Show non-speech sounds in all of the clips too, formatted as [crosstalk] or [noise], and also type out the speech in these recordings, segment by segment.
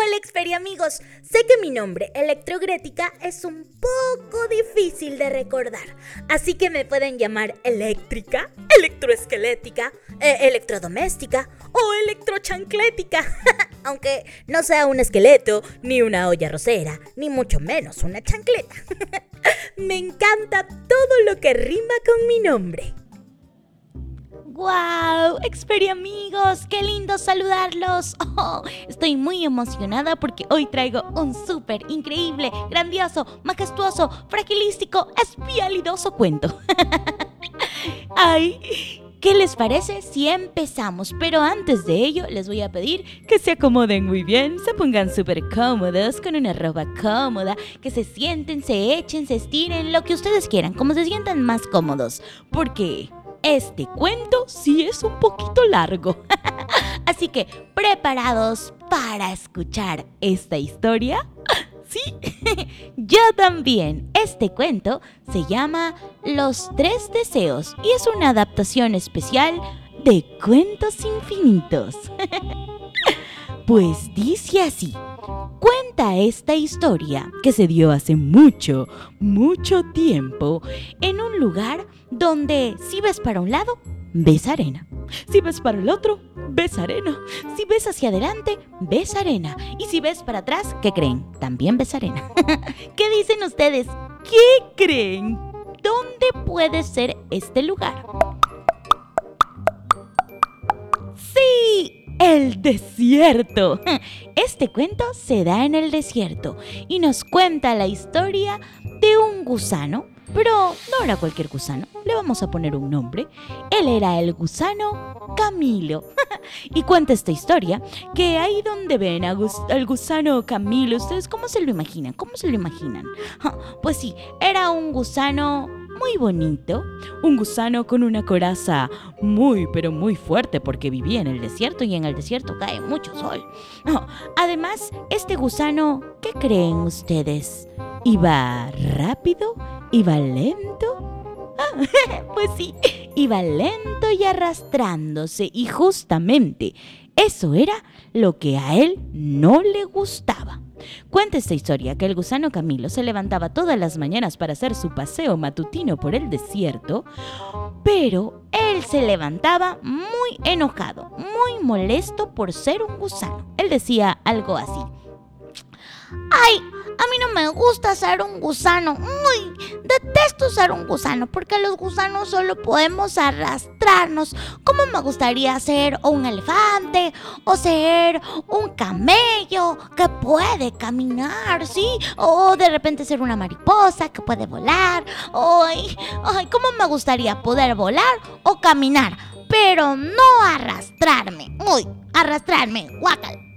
Hola Xperia amigos, sé que mi nombre, Electrogrética, es un poco difícil de recordar, así que me pueden llamar eléctrica, electroesquelética, eh, electrodoméstica o electrochanclética, [laughs] aunque no sea un esqueleto, ni una olla rosera, ni mucho menos una chancleta. [laughs] me encanta todo lo que rima con mi nombre. ¡Wow! Experia amigos, qué lindo saludarlos. [laughs] Oh, estoy muy emocionada porque hoy traigo un súper increíble, grandioso, majestuoso, fragilístico, espialidoso cuento. [laughs] ¡Ay! ¿Qué les parece si empezamos? Pero antes de ello, les voy a pedir que se acomoden muy bien, se pongan súper cómodos, con una ropa cómoda, que se sienten, se echen, se estiren, lo que ustedes quieran, como se sientan más cómodos. Porque este cuento sí es un poquito largo. [laughs] Así que, ¿preparados para escuchar esta historia? [laughs] Sí, [laughs] yo también. Este cuento se llama Los Tres Deseos y es una adaptación especial de Cuentos Infinitos. Pues dice así. Cuenta esta historia que se dio hace mucho, mucho tiempo en un lugar donde si ves para un lado, ves arena. Si ves para el otro, ves arena. Si ves hacia adelante, ves arena. Y si ves para atrás, ¿qué creen? También ves arena. [laughs] ¿Qué dicen ustedes? ¿Qué creen? ¿Dónde puede ser este lugar? El desierto. [laughs] Este cuento se da en el desierto y nos cuenta la historia de un gusano, pero no era cualquier gusano, le vamos a poner un nombre. Él era el gusano Camilo. [laughs] y cuenta esta historia que ahí donde ven al gusano Camilo, ¿ustedes cómo se lo imaginan? ¿Cómo se lo imaginan? [laughs] Pues sí, era un gusano muy bonito, un gusano con una coraza muy pero muy fuerte porque vivía en el desierto y en el desierto cae mucho sol. además, este gusano, ¿qué creen ustedes? ¿Iba rápido? ¿Iba lento? Ah, [laughs] pues sí, iba lento y arrastrándose y justamente eso era lo que a él no le gustaba. Cuenta esta historia que el gusano Camilo se levantaba todas las mañanas para hacer su paseo matutino por el desierto, pero él se levantaba muy enojado, muy molesto por ser un gusano. Él decía algo así. ¡Ay! A mí no me gusta ser un gusano. Muy detesto ser un gusano porque los gusanos solo podemos arrastrarnos. ¿Cómo me gustaría ser un elefante o ser un camello que puede caminar, sí? O de repente ser una mariposa que puede volar. Ay, ay, ¿cómo me gustaría poder volar o caminar? Pero no arrastrarme. Uy, arrastrarme. Guacal.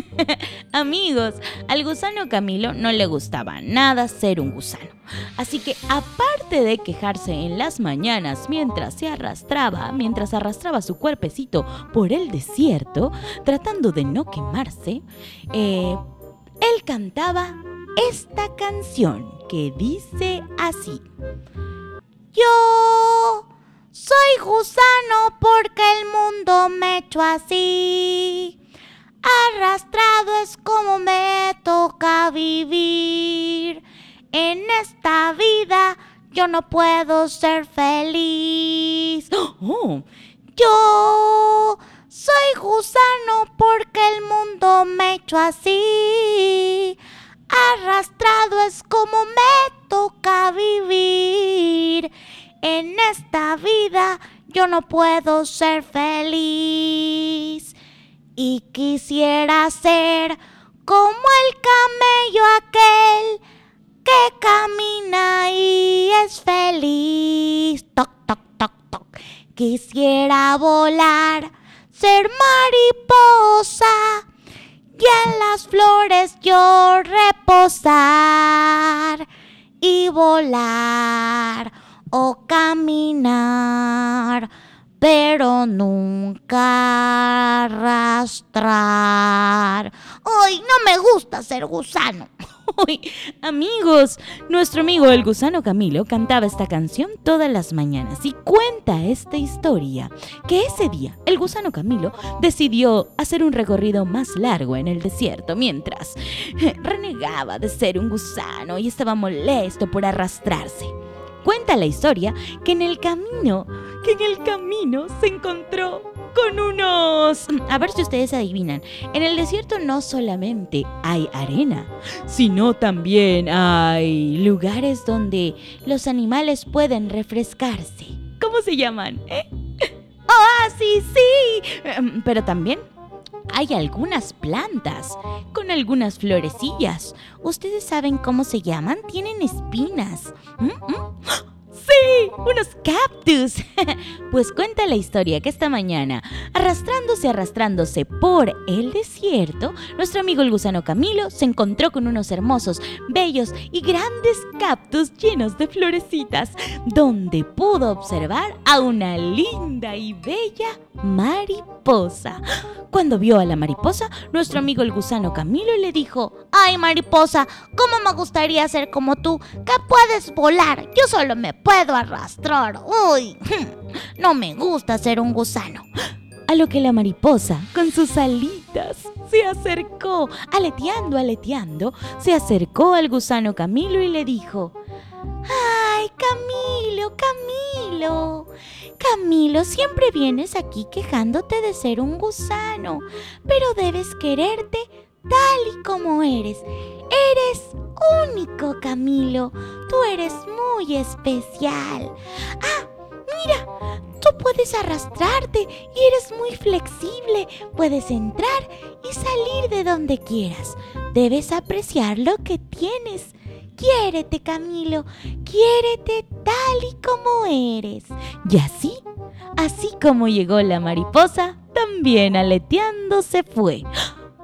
[laughs] Amigos, al gusano Camilo no le gustaba nada ser un gusano. Así que aparte de quejarse en las mañanas mientras se arrastraba, mientras arrastraba su cuerpecito por el desierto, tratando de no quemarse, eh, él cantaba esta canción que dice así. Yo soy gusano porque el mundo me echó así. Arrastrado es como me toca vivir. En esta vida yo no puedo ser feliz. [gasps] Oh, yo soy gusano porque el mundo me echó así. Arrastrado es como me toca vivir. En esta vida yo no puedo ser feliz y quisiera ser como el camello aquel que camina y es feliz. Toc, toc, toc, toc. Quisiera volar, ser mariposa y en las flores yo reposar y volar o caminar, pero nunca arrastrar. ¡Ay, no me gusta ser gusano! [laughs] Amigos, nuestro amigo el gusano Camilo cantaba esta canción todas las mañanas y cuenta esta historia que ese día el gusano Camilo decidió hacer un recorrido más largo en el desierto mientras [laughs] renegaba de ser un gusano y estaba molesto por arrastrarse. Cuenta la historia que en el camino, que en el camino se encontró con unos... A ver si ustedes adivinan. En el desierto no solamente hay arena, sino también hay lugares donde los animales pueden refrescarse. ¿Cómo se llaman? ¿Eh? ¡Ah, [laughs] sí, sí! Em, pero también hay algunas plantas con algunas florecillas. ¿Ustedes saben cómo se llaman? Tienen espinas. ¿Mm? ¿Mm? ¡Sí! ¡Unos cactus! [laughs] pues cuenta la historia que esta mañana, arrastrándose, arrastrándose por el desierto, nuestro amigo el gusano Camilo se encontró con unos hermosos, bellos y grandes cactus llenos de florecitas, donde pudo observar a una linda y bella mariposa. Cuando vio a la mariposa, nuestro amigo el gusano Camilo le dijo, ¡Ay, mariposa! ¿Cómo me gustaría ser como tú? Que puedes volar. Yo solo me puedo arrastrar. ¡Uy! [laughs] No me gusta ser un gusano. A lo que la mariposa, con sus alitas, se acercó, aleteando, aleteando, se acercó al gusano Camilo y le dijo, ¡Ay, Camilo, Camilo! Camilo, siempre vienes aquí quejándote de ser un gusano, pero debes quererte tal y como eres. Eres único, Camilo. Tú eres muy especial. Ah, mira, tú puedes arrastrarte y eres muy flexible. Puedes entrar y salir de donde quieras. Debes apreciar lo que tienes. Quiérete, Camilo, quiérete tal y como eres. Y así, así como llegó la mariposa, también aleteando se fue.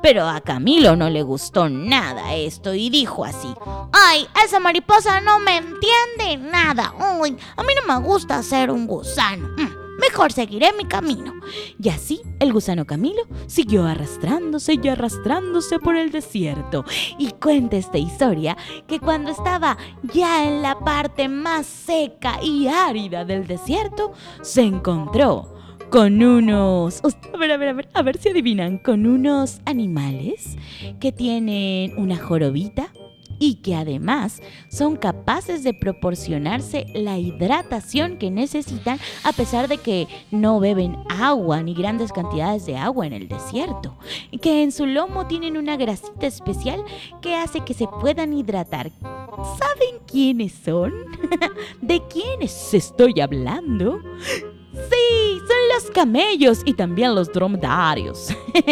Pero a Camilo no le gustó nada esto y dijo así, ¡Ay, esa mariposa no me entiende nada! ¡Uy, a mí no me gusta ser un gusano! Mm, mejor seguiré mi camino. Y así el gusano Camilo siguió arrastrándose y arrastrándose por el desierto. Y cuenta esta historia que cuando estaba ya en la parte más seca y árida del desierto, se encontró con unos... A ver, a ver, a ver, a ver si adivinan. Con unos animales que tienen una jorobita y que además son capaces de proporcionarse la hidratación que necesitan a pesar de que no beben agua ni grandes cantidades de agua en el desierto. Que en su lomo tienen una grasita especial que hace que se puedan hidratar. ¿Saben quiénes son? [laughs] ¿De quiénes estoy hablando? Sí, son los camellos y también los dromedarios.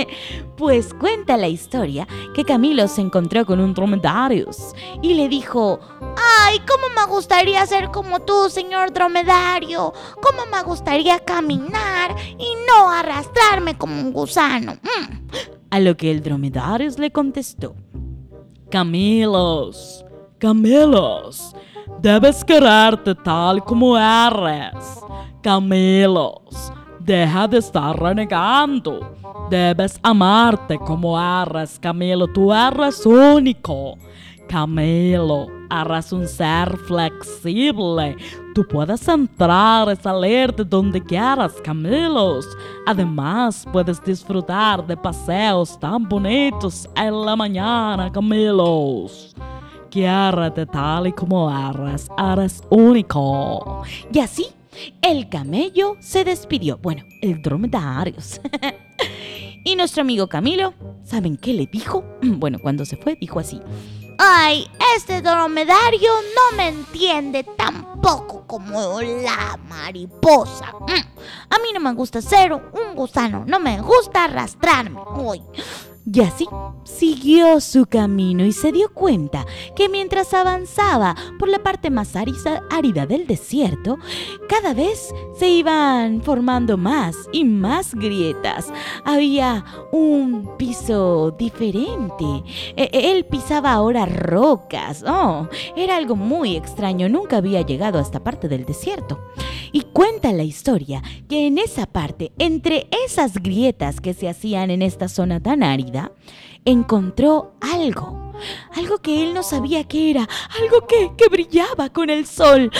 [laughs] pues cuenta la historia que Camilo se encontró con un dromedarios y le dijo, ¡Ay, cómo me gustaría ser como tú, señor dromedario! ¿Cómo me gustaría caminar y no arrastrarme como un gusano? Mm". A lo que el dromedarios le contestó, Camilos, Camilos, debes quererte tal como eres Camelos, deja de estar renegando. Debes amarte como eres, Camelo. Tú eres único. Camelo, eres un ser flexible. Tú puedes entrar y salir de donde quieras, Camelos. Además, puedes disfrutar de paseos tan bonitos en la mañana, Camelos. Quiérete tal y como eres, eres único. Y así el camello se despidió. Bueno, el dromedario. [laughs] y nuestro amigo Camilo, ¿saben qué le dijo? [clears throat] Bueno, cuando se fue, dijo así. Ay, este dromedario no me entiende tampoco como la mariposa. Mm, a mí no me gusta ser un gusano, no me gusta arrastrarme. Uy, Y así siguió su camino y se dio cuenta que mientras avanzaba por la parte más árida del desierto, cada vez se iban formando más y más grietas. Había un piso diferente. E, e, él pisaba ahora rocas. Oh, era algo muy extraño. Nunca había llegado a esta parte del desierto. Y cuenta la historia que en esa parte, entre esas grietas que se hacían en esta zona tan árida, encontró algo. Algo que él no sabía qué era, algo que, que, brillaba con el sol.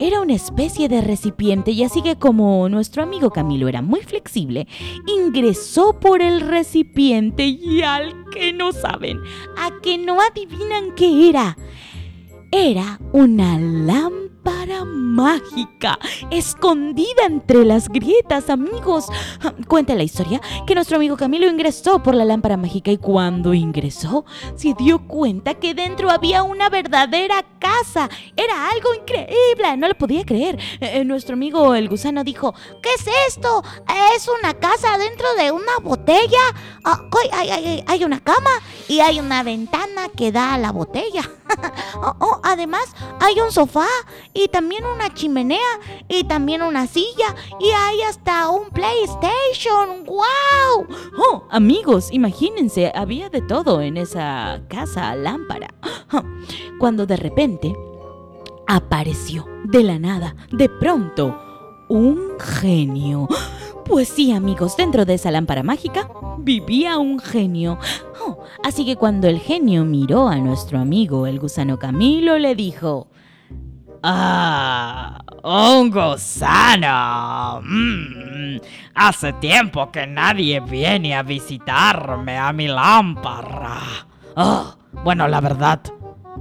Era una especie de recipiente y así que como nuestro amigo Camilo era muy flexible, ingresó por el recipiente y al que no saben, a que no adivinan qué era. Era una lámpara para mágica, escondida entre las grietas, amigos. Cuenta la historia que nuestro amigo Camilo ingresó por la lámpara mágica y cuando ingresó se dio cuenta que dentro había una verdadera casa. Era algo increíble, no lo podía creer. Eh, eh, nuestro amigo el gusano dijo, ¿qué es esto? Es una casa dentro de una botella. Ah, hay, una cama y hay una ventana que da a la botella. [laughs] Oh, oh, además, hay un sofá y también una chimenea y también una silla y hay hasta un PlayStation. ¡Wow! Oh, amigos, imagínense, había de todo en esa casa lámpara. Cuando de repente apareció de la nada, de pronto, un genio. Pues sí, amigos, dentro de esa lámpara mágica vivía un genio. Oh, así que cuando el genio miró a nuestro amigo el gusano Camilo, le dijo, Ah, un gusano. Mm, hace tiempo que nadie viene a visitarme a mi lámpara. Oh, bueno, la verdad,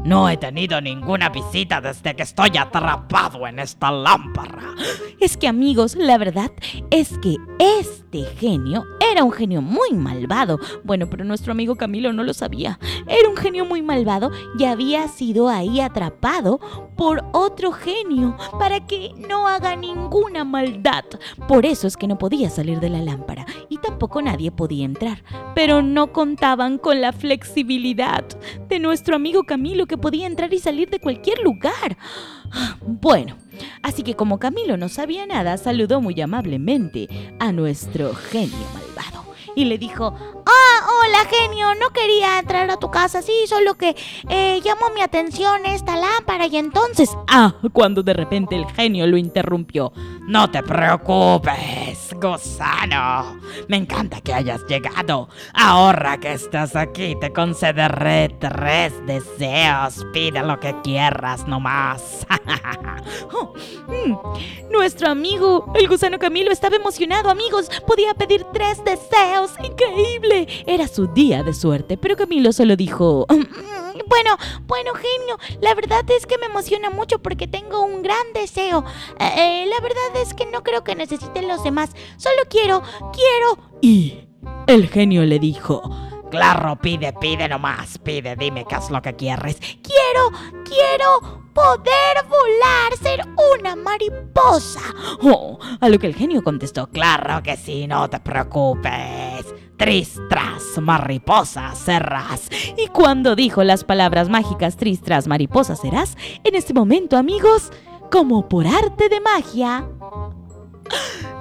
no he tenido ninguna visita desde que estoy atrapado en esta lámpara. Es que amigos, la verdad es que este genio era un genio muy malvado. Bueno, pero nuestro amigo Camilo no lo sabía. Era un genio muy malvado y había sido ahí atrapado por otro genio para que no haga ninguna maldad. Por eso es que no podía salir de la lámpara y tampoco nadie podía entrar. Pero no contaban con la flexibilidad de nuestro amigo Camilo que podía entrar y salir de cualquier lugar. Bueno, así que como Camilo no sabía nada, saludó muy amablemente a nuestro genio malvado y le dijo, hola genio, no quería entrar a tu casa, sí, solo que eh, llamó mi atención esta lámpara y entonces... Ah, cuando de repente el genio lo interrumpió. No te preocupes, gusano. Me encanta que hayas llegado. Ahora que estás aquí, te concederé tres deseos. Pide lo que quieras nomás. [laughs] oh, mm, nuestro amigo, el gusano Camilo, estaba emocionado, amigos. Podía pedir tres deseos increíble. Era su día de suerte, pero Camilo solo dijo... Bueno, bueno, genio, la verdad es que me emociona mucho porque tengo un gran deseo. Eh, eh, la verdad es que no creo que necesiten los demás. Solo quiero, quiero... Y el genio le dijo... Claro, pide, pide nomás, pide, dime qué es lo que quieres. Quiero, quiero poder volar, ser una mariposa. Oh, a lo que el genio contestó, claro que sí, no te preocupes. Tristras, mariposa, serás. Y cuando dijo las palabras mágicas tristras, mariposa, serás, en este momento, amigos, como por arte de magia,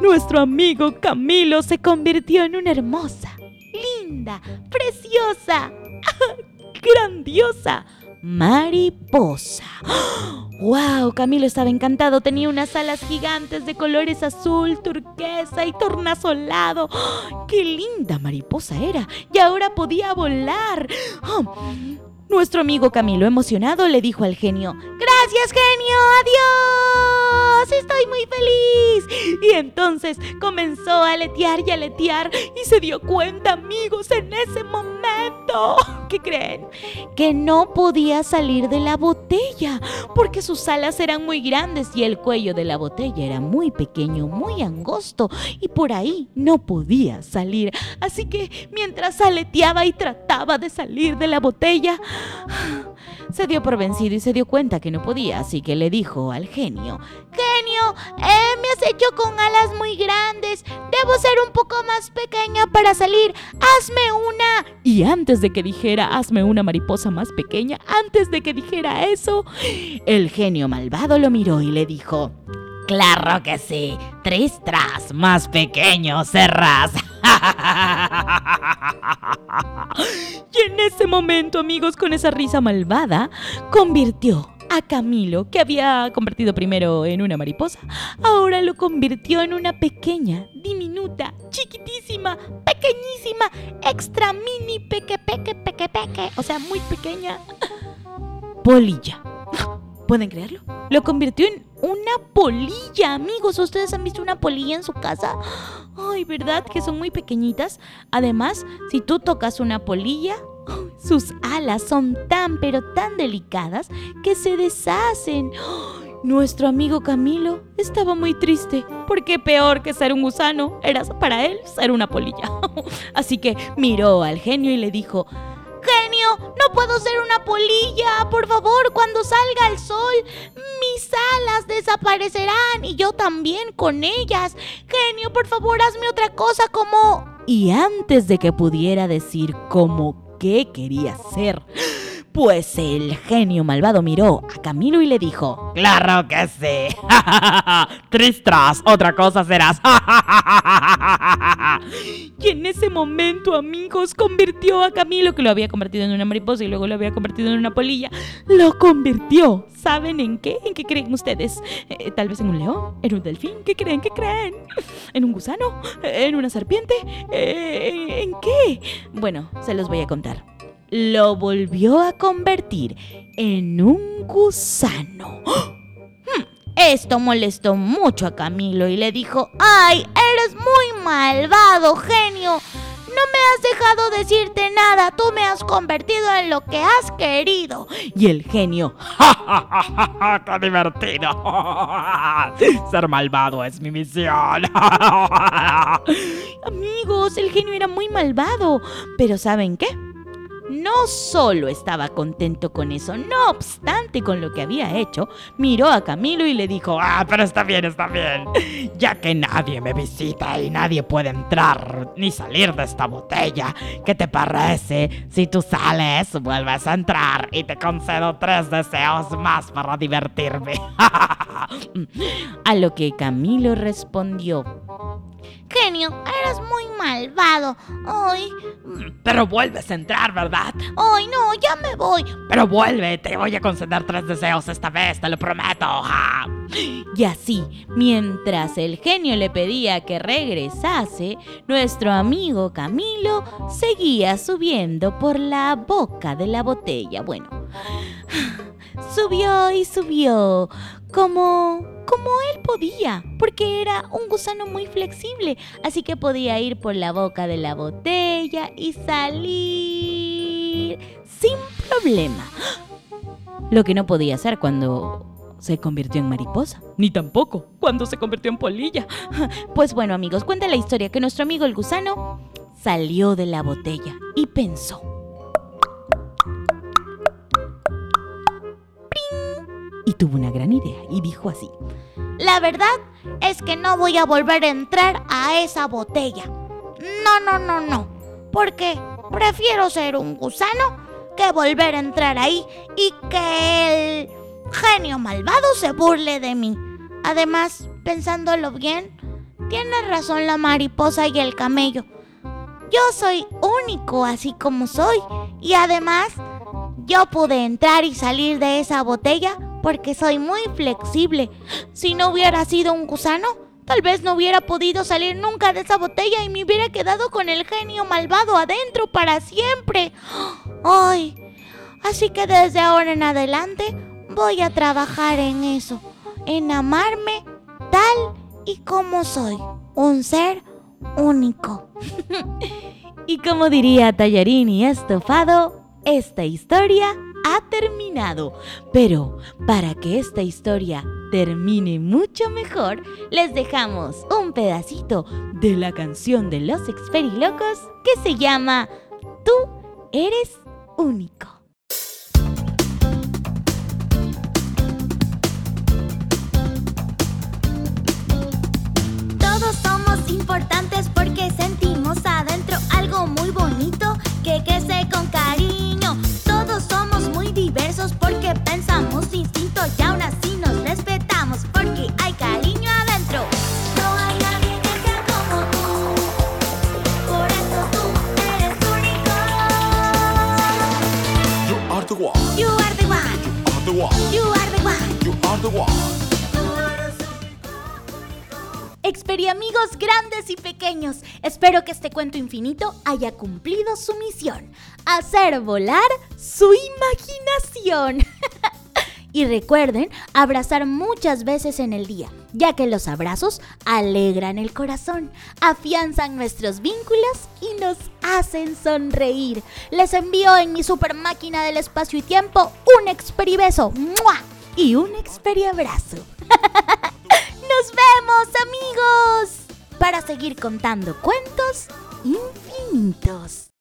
nuestro amigo Camilo se convirtió en una hermosa, linda, preciosa, [laughs] grandiosa mariposa. [gasps] ¡Wow! Camilo estaba encantado. Tenía unas alas gigantes de colores azul, turquesa y tornasolado. [gasps] ¡Qué linda mariposa era! Y ahora podía volar. [gasps] Nuestro amigo Camilo, emocionado, le dijo al genio, Gracias genio, adiós, estoy muy feliz. Y entonces comenzó a aletear y aletear y se dio cuenta, amigos, en ese momento, [laughs] ¿qué creen? Que no podía salir de la botella porque sus alas eran muy grandes y el cuello de la botella era muy pequeño, muy angosto y por ahí no podía salir. Así que mientras aleteaba y trataba de salir de la botella, se dio por vencido y se dio cuenta que no podía, así que le dijo al genio, Genio, eh, me has hecho con alas muy grandes. Debo ser un poco más pequeña para salir. Hazme una. Y antes de que dijera, hazme una mariposa más pequeña, antes de que dijera eso, el genio malvado lo miró y le dijo, Claro que sí, Tristras, más pequeño serás. Y en ese momento, amigos, con esa risa malvada, convirtió a Camilo, que había convertido primero en una mariposa, ahora lo convirtió en una pequeña, diminuta, chiquitísima, pequeñísima, extra mini, peque, peque, peque, peque, o sea, muy pequeña, [laughs] polilla. ¿Pueden creerlo? Lo convirtió en una polilla, amigos. ¿Ustedes han visto una polilla en su casa? Ay, ¿verdad? Que son muy pequeñitas. Además, si tú tocas una polilla, sus alas son tan pero tan delicadas que se deshacen. Nuestro amigo Camilo estaba muy triste, porque peor que ser un gusano era para él ser una polilla. [laughs] Así que miró al genio y le dijo, No puedo ser una polilla. Por favor, cuando salga el sol, mis alas desaparecerán y yo también con ellas. Genio, por favor, hazme otra cosa como... Y antes de que pudiera decir cómo qué quería ser, pues el genio malvado miró a Camilo y le dijo: ¡Claro que sí! [laughs] ¡Tristras! Otra cosa serás. [laughs] y en ese momento, amigos, convirtió a Camilo, que lo había convertido en una mariposa y luego lo había convertido en una polilla. Lo convirtió. ¿Saben en qué? ¿En qué creen ustedes? Eh, ¿Tal vez en un león? ¿En un delfín? ¿Qué creen? ¿Qué creen? ¿En un gusano? ¿En una serpiente? Eh, ¿En qué? Bueno, se los voy a contar lo volvió a convertir en un gusano. [gasps] Hmm, esto molestó mucho a Camilo y le dijo, ¡ay, eres muy malvado, genio! No me has dejado decirte nada, tú me has convertido en lo que has querido. Y el genio, [laughs] ¡Ja, qué divertido! [laughs] Ser malvado es mi misión. [laughs] Amigos, el genio era muy malvado. Pero ¿saben qué? No solo estaba contento con eso, no obstante con lo que había hecho, miró a Camilo y le dijo, ah, pero está bien, está bien. Ya que nadie me visita y nadie puede entrar ni salir de esta botella, ¿qué te parece si tú sales, vuelves a entrar y te concedo tres deseos más para divertirme? [laughs] a lo que Camilo respondió, Genio, eres muy malvado. Ay. Pero vuelves a entrar, ¿verdad? Ay, no, ya me voy. Pero vuelve, te voy a conceder tres deseos esta vez, te lo prometo. Y así, mientras el genio le pedía que regresase, nuestro amigo Camilo seguía subiendo por la boca de la botella. Bueno, [sighs] subió y subió como como él podía, porque era un gusano muy flexible, así que podía ir por la boca de la botella y salir sin problema. Lo que no podía hacer cuando se convirtió en mariposa, ni tampoco cuando se convirtió en polilla. Pues bueno amigos, cuenta la historia que nuestro amigo el gusano salió de la botella y pensó. Y tuvo una gran idea y dijo así. La verdad es que no voy a volver a entrar a esa botella. No, no, no, no. Porque prefiero ser un gusano que volver a entrar ahí y que el genio malvado se burle de mí. Además, pensándolo bien, tiene razón la mariposa y el camello. Yo soy único así como soy. Y además, yo pude entrar y salir de esa botella porque soy muy flexible. Si no hubiera sido un gusano, tal vez no hubiera podido salir nunca de esa botella y me hubiera quedado con el genio malvado adentro para siempre. ¡Ay! Así que desde ahora en adelante voy a trabajar en eso, en amarme tal y como soy, un ser único. [laughs] y como diría Tallarín Estofado, esta historia ha terminado. Pero para que esta historia termine mucho mejor, les dejamos un pedacito de la canción de los Experilocos que se llama Tú eres único. the one. Experiamigos grandes y pequeños, espero que este cuento infinito haya cumplido su misión, hacer volar su imaginación. [laughs] y recuerden abrazar muchas veces en el día, ya que los abrazos alegran el corazón, afianzan nuestros vínculos y nos hacen sonreír. Les envío en mi super máquina del espacio y tiempo un experibeso. ¡Mua! Y un experiabrazo. [laughs] ¡Nos vemos, amigos! Para seguir contando cuentos infinitos.